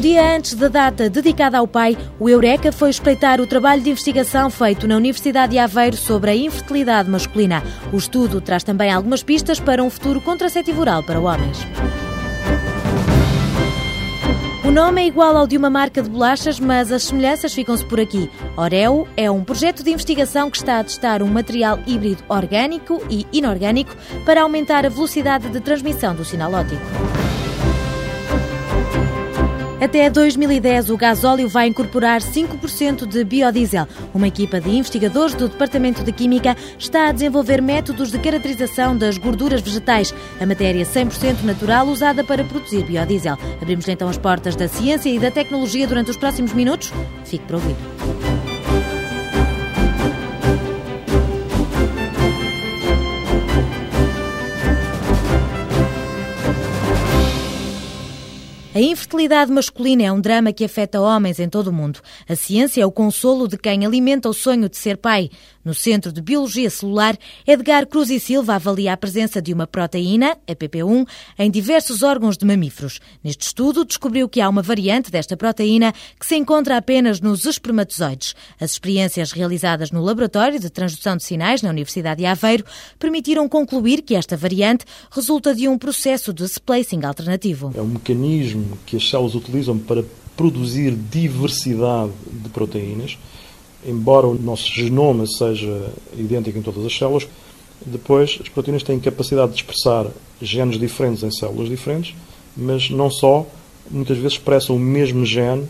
Um dia antes da data dedicada ao pai, o Eureka foi espreitar o trabalho de investigação feito na Universidade de Aveiro sobre a infertilidade masculina. O estudo traz também algumas pistas para um futuro contraceptivo oral para homens. O nome é igual ao de uma marca de bolachas, mas as semelhanças ficam-se por aqui. Oreo é um projeto de investigação que está a testar um material híbrido orgânico e inorgânico para aumentar a velocidade de transmissão do sinal óptico. Até 2010, o gasóleo vai incorporar 5% de biodiesel. Uma equipa de investigadores do Departamento de Química está a desenvolver métodos de caracterização das gorduras vegetais, a matéria 100% natural usada para produzir biodiesel. Abrimos então as portas da ciência e da tecnologia durante os próximos minutos. Fique para ouvir. A infertilidade masculina é um drama que afeta homens em todo o mundo. A ciência é o consolo de quem alimenta o sonho de ser pai. No Centro de Biologia Celular, Edgar Cruz e Silva avalia a presença de uma proteína, a PP1, em diversos órgãos de mamíferos. Neste estudo, descobriu que há uma variante desta proteína que se encontra apenas nos espermatozoides. As experiências realizadas no Laboratório de Transdução de Sinais na Universidade de Aveiro permitiram concluir que esta variante resulta de um processo de splicing alternativo. É um mecanismo que as células utilizam para produzir diversidade de proteínas embora o nosso genoma seja idêntico em todas as células, depois as proteínas têm capacidade de expressar genes diferentes em células diferentes, mas não só, muitas vezes expressam o mesmo gene,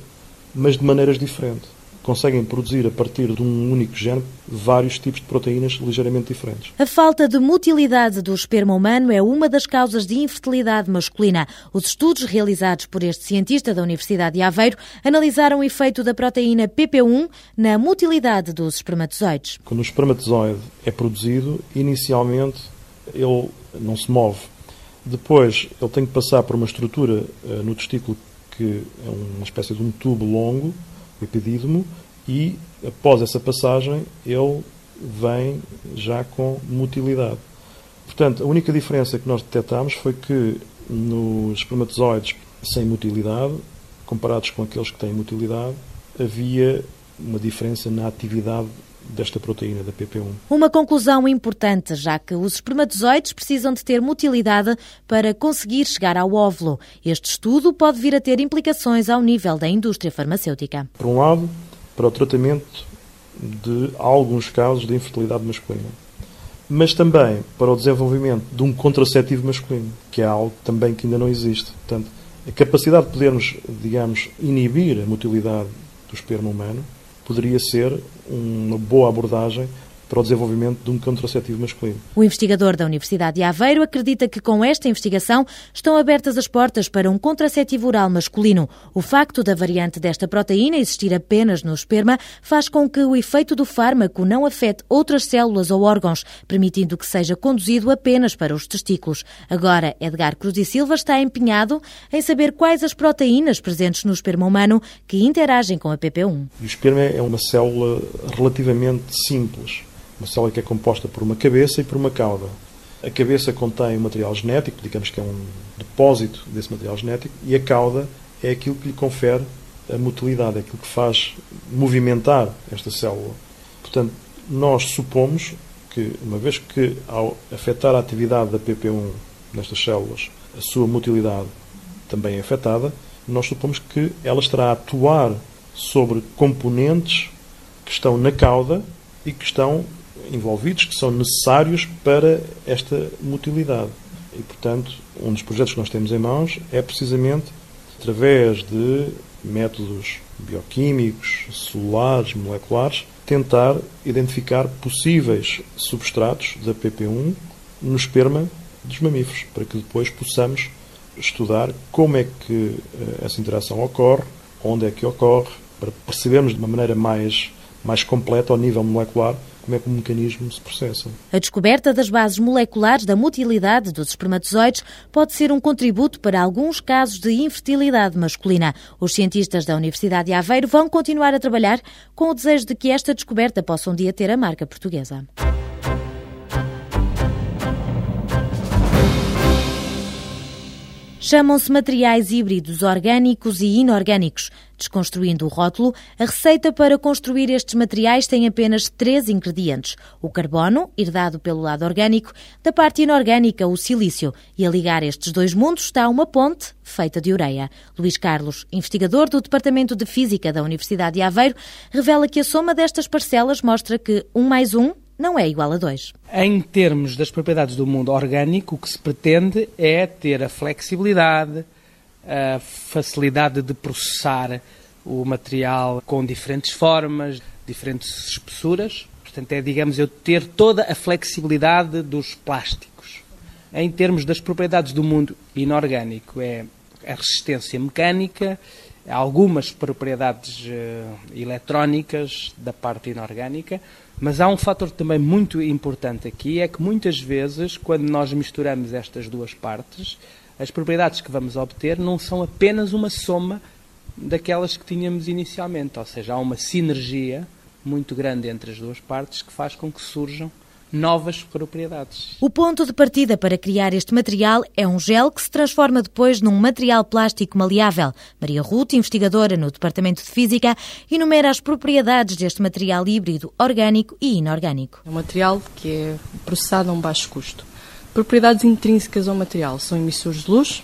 mas de maneiras diferentes conseguem produzir a partir de um único gene vários tipos de proteínas ligeiramente diferentes. A falta de motilidade do esperma humano é uma das causas de infertilidade masculina. Os estudos realizados por este cientista da Universidade de Aveiro analisaram o efeito da proteína PP1 na motilidade dos espermatozoides. Quando o espermatozoide é produzido, inicialmente ele não se move. Depois ele tem que passar por uma estrutura uh, no testículo que é uma espécie de um tubo longo o epidídimo, e após essa passagem ele vem já com motilidade. Portanto, a única diferença que nós detectámos foi que nos espermatozoides sem motilidade, comparados com aqueles que têm motilidade, havia uma diferença na atividade desta proteína da PP1. Uma conclusão importante, já que os espermatozoides precisam de ter motilidade para conseguir chegar ao óvulo. Este estudo pode vir a ter implicações ao nível da indústria farmacêutica. Por um lado, para o tratamento de alguns casos de infertilidade masculina, mas também para o desenvolvimento de um contraceptivo masculino, que é algo também que ainda não existe. Portanto, a capacidade de podermos, digamos, inibir a motilidade do esperma humano poderia ser uma boa abordagem para o desenvolvimento de um contraceptivo masculino. O investigador da Universidade de Aveiro acredita que com esta investigação estão abertas as portas para um contraceptivo oral masculino. O facto da variante desta proteína existir apenas no esperma faz com que o efeito do fármaco não afete outras células ou órgãos, permitindo que seja conduzido apenas para os testículos. Agora, Edgar Cruz e Silva está empenhado em saber quais as proteínas presentes no esperma humano que interagem com a PP1. O esperma é uma célula relativamente simples uma célula que é composta por uma cabeça e por uma cauda. A cabeça contém o material genético, digamos que é um depósito desse material genético, e a cauda é aquilo que lhe confere a motilidade, é aquilo que faz movimentar esta célula. Portanto, nós supomos que, uma vez que ao afetar a atividade da PP1 nestas células, a sua motilidade também é afetada, nós supomos que ela estará a atuar sobre componentes que estão na cauda e que estão envolvidos que são necessários para esta motilidade. E, portanto, um dos projetos que nós temos em mãos é precisamente através de métodos bioquímicos, celulares, moleculares, tentar identificar possíveis substratos da PP1 no esperma dos mamíferos, para que depois possamos estudar como é que eh, essa interação ocorre, onde é que ocorre, para percebermos de uma maneira mais, mais completa ao nível molecular como é que o mecanismo se processa. A descoberta das bases moleculares da motilidade dos espermatozoides pode ser um contributo para alguns casos de infertilidade masculina. Os cientistas da Universidade de Aveiro vão continuar a trabalhar com o desejo de que esta descoberta possa um dia ter a marca portuguesa. Chamam-se materiais híbridos orgânicos e inorgânicos. Desconstruindo o rótulo, a receita para construir estes materiais tem apenas três ingredientes: o carbono, herdado pelo lado orgânico, da parte inorgânica, o silício. E a ligar estes dois mundos está uma ponte feita de ureia. Luís Carlos, investigador do Departamento de Física da Universidade de Aveiro, revela que a soma destas parcelas mostra que um mais um não é igual a 2. Em termos das propriedades do mundo orgânico, o que se pretende é ter a flexibilidade, a facilidade de processar o material com diferentes formas, diferentes espessuras. Portanto, é, digamos, eu ter toda a flexibilidade dos plásticos. Em termos das propriedades do mundo inorgânico, é a resistência mecânica, algumas propriedades uh, eletrónicas da parte inorgânica, mas há um fator também muito importante aqui, é que muitas vezes, quando nós misturamos estas duas partes, as propriedades que vamos obter não são apenas uma soma daquelas que tínhamos inicialmente, ou seja, há uma sinergia muito grande entre as duas partes que faz com que surjam novas propriedades. O ponto de partida para criar este material é um gel que se transforma depois num material plástico maleável. Maria Ruth, investigadora no Departamento de Física, enumera as propriedades deste material híbrido orgânico e inorgânico. É um material que é processado a um baixo custo. Propriedades intrínsecas ao material são emissores de luz,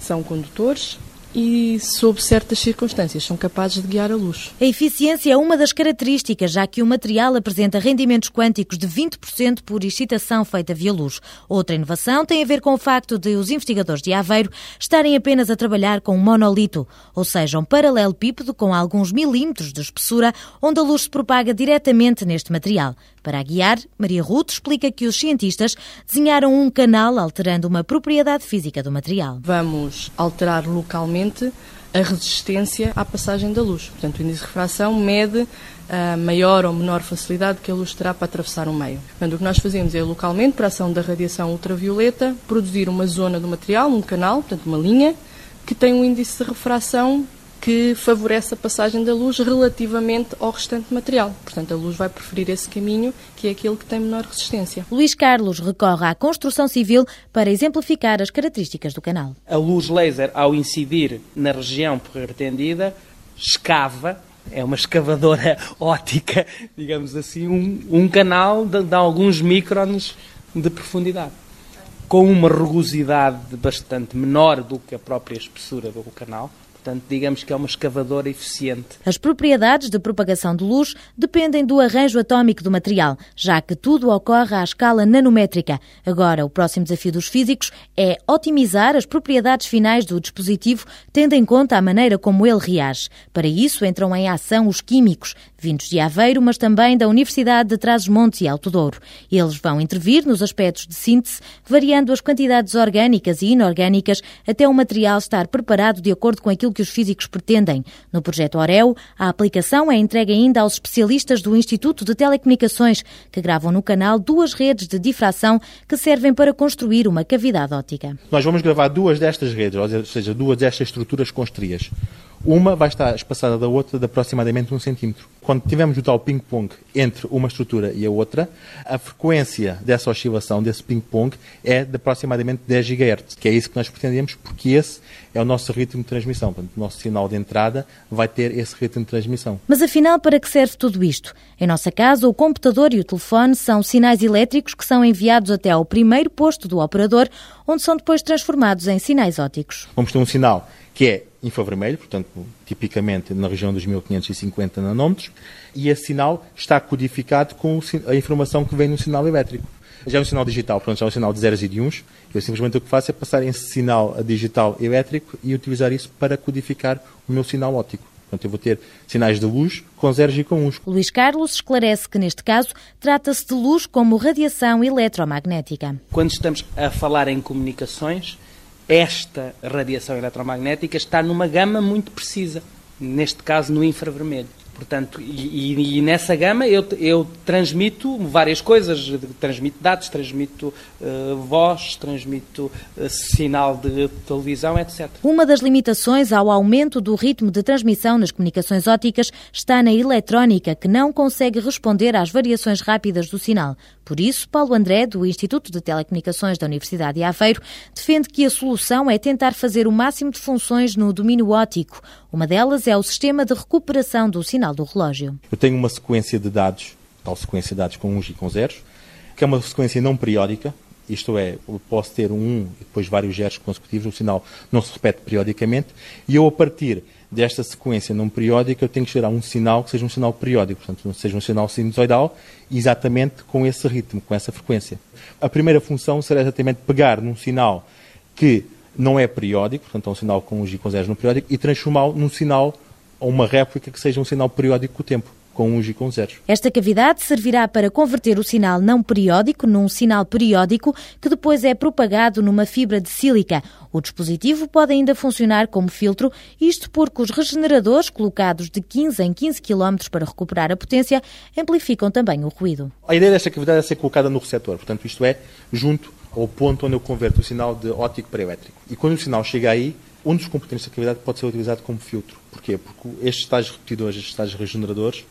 são condutores, e, sob certas circunstâncias, são capazes de guiar a luz. A eficiência é uma das características, já que o material apresenta rendimentos quânticos de 20% por excitação feita via luz. Outra inovação tem a ver com o facto de os investigadores de Aveiro estarem apenas a trabalhar com um monolito, ou seja, um paralelepípedo com alguns milímetros de espessura, onde a luz se propaga diretamente neste material. Para a guiar, Maria Ruth explica que os cientistas desenharam um canal alterando uma propriedade física do material. Vamos alterar localmente a resistência à passagem da luz. Portanto, o índice de refração mede a maior ou menor facilidade que a luz terá para atravessar o meio. Portanto, o que nós fazemos é localmente, para a ação da radiação ultravioleta, produzir uma zona do material, um canal, portanto, uma linha, que tem um índice de refração que favorece a passagem da luz relativamente ao restante material. Portanto, a luz vai preferir esse caminho, que é aquele que tem menor resistência. Luís Carlos recorre à construção civil para exemplificar as características do canal. A luz laser, ao incidir na região pretendida, escava é uma escavadora ótica, digamos assim, um, um canal de, de, alguns microns de profundidade, com uma rugosidade bastante menor do que a própria espessura do canal, Portanto, digamos que é uma escavadora eficiente. As propriedades de propagação de luz dependem do arranjo atómico do material, já que tudo ocorre à escala nanométrica. Agora, o próximo desafio dos físicos é otimizar as propriedades finais do dispositivo, tendo em conta a maneira como ele reage. Para isso, entram em ação os químicos, vindos de Aveiro, mas também da Universidade de Trás-os-Montes e Alto Douro. Eles vão intervir nos aspectos de síntese, variando as quantidades orgânicas e inorgânicas até o material estar preparado de acordo com aquilo que os físicos pretendem. No projeto Oreo, a aplicação é entregue ainda aos especialistas do Instituto de Telecomunicações, que gravam no canal duas redes de difração que servem para construir uma cavidade óptica. Nós vamos gravar duas destas redes, ou seja, duas destas estruturas construídas. Uma vai estar espaçada da outra de aproximadamente um centímetro. Quando tivermos o tal ping-pong entre uma estrutura e a outra, a frequência dessa oscilação, desse ping-pong, é de aproximadamente 10 GHz, que é isso que nós pretendemos, porque esse é o nosso ritmo de transmissão. Portanto, o nosso sinal de entrada vai ter esse ritmo de transmissão. Mas afinal, para que serve tudo isto? Em nossa casa, o computador e o telefone são sinais elétricos que são enviados até ao primeiro posto do operador, onde são depois transformados em sinais ópticos. Vamos ter um sinal que é infravermelho, portanto, tipicamente na região dos 1550 nanômetros, e esse sinal está codificado com a informação que vem no sinal elétrico. Já é um sinal digital, portanto, já é um sinal de zeros e de uns. Eu simplesmente o que faço é passar esse sinal digital elétrico e utilizar isso para codificar o meu sinal óptico. Portanto, eu vou ter sinais de luz com zeros e com uns. Luís Carlos esclarece que, neste caso, trata-se de luz como radiação eletromagnética. Quando estamos a falar em comunicações, esta radiação eletromagnética está numa gama muito precisa, neste caso no infravermelho. Portanto, e, e, nessa gama eu, eu, transmito várias coisas, transmito dados, transmito uh, voz, transmito uh, sinal de televisão, etc. Uma das limitações ao aumento do ritmo de transmissão nas comunicações ópticas está na eletrónica, que não consegue responder às variações rápidas do sinal. Por isso, Paulo André, do Instituto de Telecomunicações da Universidade de Aveiro, defende que a solução é tentar fazer o máximo de funções no domínio óptico. Uma delas é o sistema de recuperação do sinal do relógio. Eu tenho uma sequência de dados, tal sequência de dados com uns e com zeros, que é uma sequência não periódica, isto é, eu posso ter um 1 e depois vários zeros consecutivos, o sinal não se repete periodicamente, e eu, a partir desta sequência não periódica, eu tenho que gerar um sinal que seja um sinal periódico, portanto, seja um sinal sinusoidal, exatamente com esse ritmo, com essa frequência. A primeira função será exatamente pegar num sinal que não é periódico, portanto, é um sinal com um e com zeros no periódico, e transformá-lo num sinal ou uma réplica que seja um sinal periódico com o tempo com uns e com zeros. Esta cavidade servirá para converter o sinal não periódico num sinal periódico que depois é propagado numa fibra de sílica. O dispositivo pode ainda funcionar como filtro, isto porque os regeneradores, colocados de 15 em 15 km para recuperar a potência, amplificam também o ruído. A ideia desta cavidade é ser colocada no receptor, portanto, isto é, junto ao ponto onde eu converto o sinal de óptico para elétrico. E quando o sinal chega aí, um dos componentes da cavidade pode ser utilizado como filtro. Porquê? Porque estes tais repetidores, estes tais regeneradores,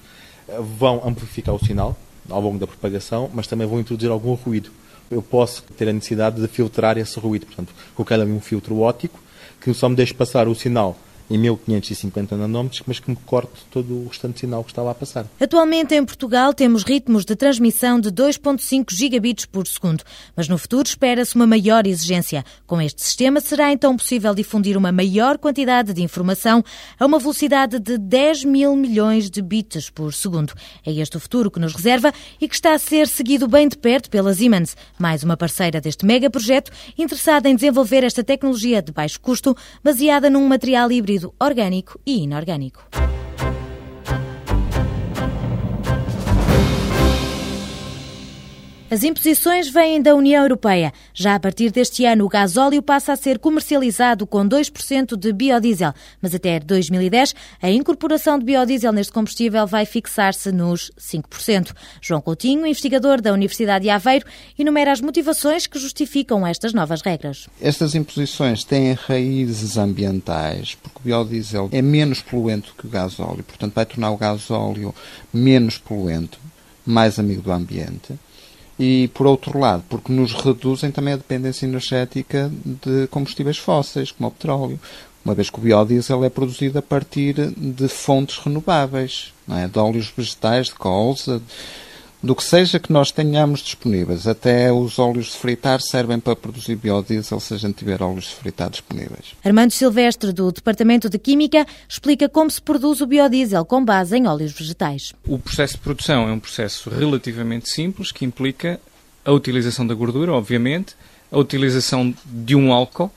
vão amplificar o sinal ao longo da propagação, mas também vão introduzir algum ruído. Eu posso ter a necessidade de filtrar esse ruído, portanto, colocar ali um filtro óptico que só me deixe passar o sinal em 1550 nanómetros, mas que me corte todo o restante sinal que está lá a passar. Atualmente em Portugal temos ritmos de transmissão de 2.5 gigabits por segundo, mas no futuro espera-se uma maior exigência. Com este sistema será então possível difundir uma maior quantidade de informação a uma velocidade de 10 mil milhões de bits por segundo. É este o futuro que nos reserva e que está a ser seguido bem de perto pela Siemens, mais uma parceira deste mega projeto interessada em desenvolver esta tecnologia de baixo custo, baseada num material híbrido orgânico e inorgânico. As imposições vêm da União Europeia. Já a partir deste ano, o gasóleo passa a ser comercializado com 2% de biodiesel, mas até 2010 a incorporação de biodiesel neste combustível vai fixar-se nos 5%. João Coutinho, investigador da Universidade de Aveiro, enumera as motivações que justificam estas novas regras. Estas imposições têm raízes ambientais, porque o biodiesel é menos poluente que o gasóleo, portanto vai tornar o gasóleo menos poluente, mais amigo do ambiente e, por outro lado, porque nos reduzem também a dependência energética de combustíveis fósseis, como o petróleo, uma vez que o biodiesel é produzido a partir de fontes renováveis, é? de óleos vegetais, de colza, do que seja que nós tenhamos disponíveis. Até os óleos de fritar servem para produzir biodiesel se a gente tiver óleos de fritar disponíveis. Armando Silvestre, do Departamento de Química, explica como se produz o biodiesel com base em óleos vegetais. O processo de produção é um processo relativamente simples que implica a utilização da gordura, obviamente, a utilização de um álcool,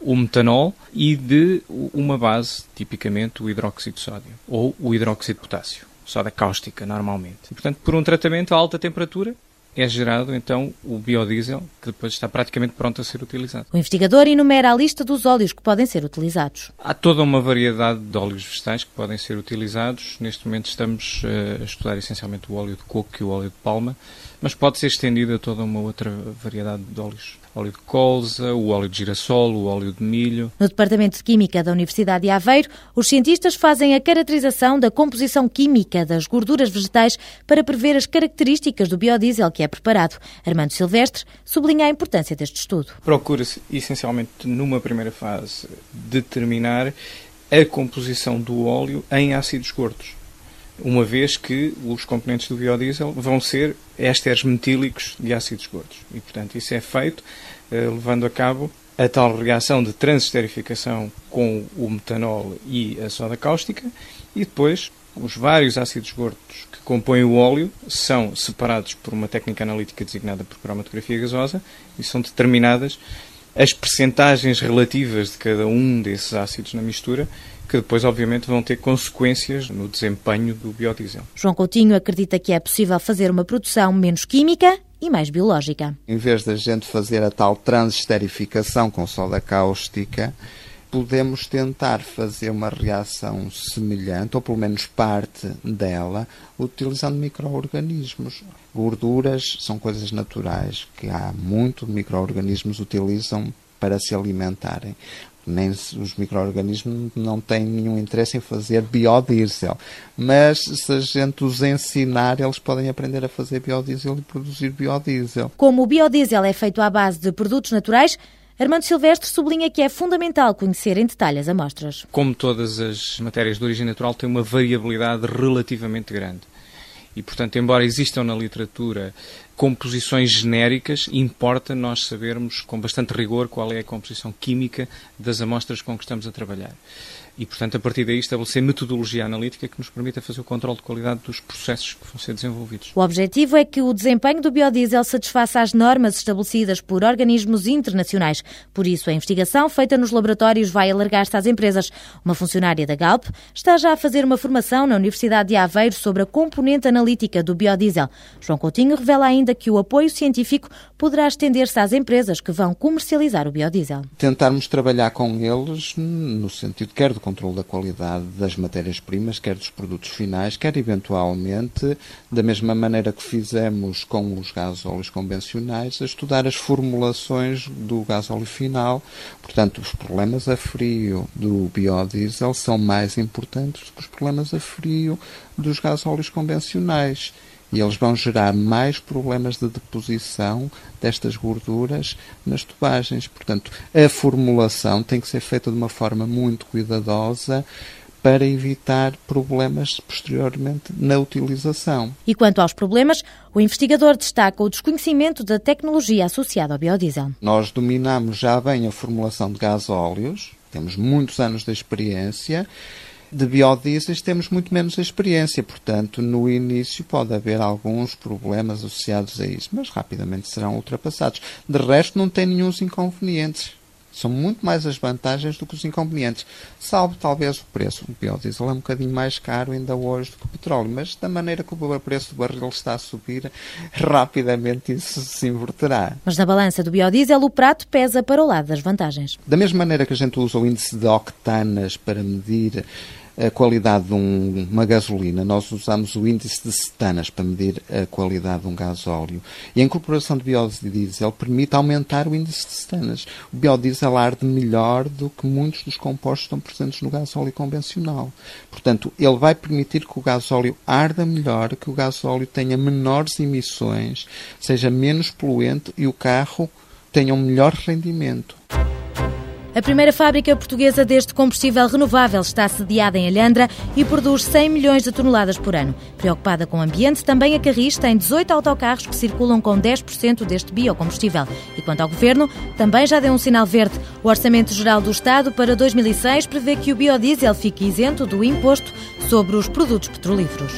o metanol, e de uma base, tipicamente o hidróxido de sódio ou o hidróxido de potássio soda cáustica, normalmente. E, portanto, por um tratamento a alta temperatura, é gerado então o biodiesel, que depois está praticamente pronto a ser utilizado. O investigador enumera a lista dos óleos que podem ser utilizados. Há toda uma variedade de óleos vegetais que podem ser utilizados. Neste momento estamos uh, a estudar essencialmente o óleo de coco e o óleo de palma, mas pode ser estendido a toda uma outra variedade de óleos óleo de colza, o óleo de girassol, o óleo de milho. No Departamento de Química da Universidade de Aveiro, os cientistas fazem a caracterização da composição química das gorduras vegetais para prever as características do biodiesel que é preparado. Armando Silvestre sublinha a importância deste estudo. Procura-se, essencialmente, numa primeira fase, determinar a composição do óleo em ácidos gordos uma vez que os componentes do biodiesel vão ser ésteres metílicos de ácidos gordos. E, portanto, isso é feito eh, levando a cabo a tal reação de transesterificação com o metanol e a soda cáustica e depois os vários ácidos gordos que compõem o óleo são separados por uma técnica analítica designada por cromatografia gasosa e são determinadas as percentagens relativas de cada um desses ácidos na mistura que depois, obviamente, vão ter consequências no desempenho do biodiesel. João Coutinho acredita que é possível fazer uma produção menos química e mais biológica. Em vez da gente fazer a tal transesterificação com soda cáustica, podemos tentar fazer uma reação semelhante, ou pelo menos parte dela, utilizando micro-organismos. Gorduras são coisas naturais que há muito micro-organismos utilizam para se alimentarem nem os micro-organismos não têm nenhum interesse em fazer biodiesel. Mas se a gente os ensinar, eles podem aprender a fazer biodiesel e produzir biodiesel. Como o biodiesel é feito à base de produtos naturais, Armando Silvestre sublinha que é fundamental conhecer em detalhe as amostras. Como todas as matérias de origem natural, tem uma variabilidade relativamente grande. E, portanto, embora existam na literatura composições genéricas, importa nós sabermos com bastante rigor qual é a composição química das amostras com que estamos a trabalhar e, portanto, a partir daí estabelecer metodologia analítica que nos permita fazer o controle de qualidade dos processos que vão ser desenvolvidos. O objetivo é que o desempenho do biodiesel satisfaça às normas estabelecidas por organismos internacionais. Por isso, a investigação feita nos laboratórios vai alargar-se às empresas. Uma funcionária da Galp está já a fazer uma formação na Universidade de Aveiro sobre a componente analítica do biodiesel. João Coutinho revela ainda que o apoio científico poderá estender-se às empresas que vão comercializar o biodiesel. Tentarmos trabalhar com eles no sentido quer do controle da qualidade das matérias-primas, quer dos produtos finais, quer eventualmente, da mesma maneira que fizemos com os gasóleos convencionais, a estudar as formulações do gasóleo final. Portanto, os problemas a frio do biodiesel são mais importantes do que os problemas a frio dos gasóleos convencionais e eles vão gerar mais problemas de deposição destas gorduras nas tubagens. Portanto, a formulação tem que ser feita de uma forma muito cuidadosa para evitar problemas posteriormente na utilização. E quanto aos problemas, o investigador destaca o desconhecimento da tecnologia associada ao biodiesel. Nós dominamos já bem a formulação de gasóleos, temos muitos anos de experiência de biodiesel temos muito menos experiência, portanto, no início pode haver alguns problemas associados a isso, mas rapidamente serão ultrapassados. De resto, não tem nenhum inconvenientes. São muito mais as vantagens do que os inconvenientes, salvo talvez o preço. O biodiesel é um bocadinho mais caro ainda hoje do que o petróleo, mas da maneira que o preço do barril está a subir, rapidamente isso se inverterá. Mas na balança do biodiesel, o prato pesa para o lado das vantagens. Da mesma maneira que a gente usa o índice de octanas para medir a qualidade de um, uma gasolina, nós usamos o índice de cetanas para medir a qualidade de um gasóleo. E a incorporação de biodiesel permite aumentar o índice de cetanas. O biodiesel arde melhor do que muitos dos compostos que estão presentes no gasóleo convencional. Portanto, ele vai permitir que o gasóleo arda melhor, que o gasóleo tenha menores emissões, seja menos poluente e o carro tenha um melhor rendimento. A primeira fábrica portuguesa deste combustível renovável está sediada em Alhandra e produz 100 milhões de toneladas por ano. Preocupada com o ambiente, também a Carris tem 18 autocarros que circulam com 10% deste biocombustível. E quanto ao governo, também já deu um sinal verde. O Orçamento Geral do Estado para 2006 prevê que o biodiesel fique isento do imposto sobre os produtos petrolíferos.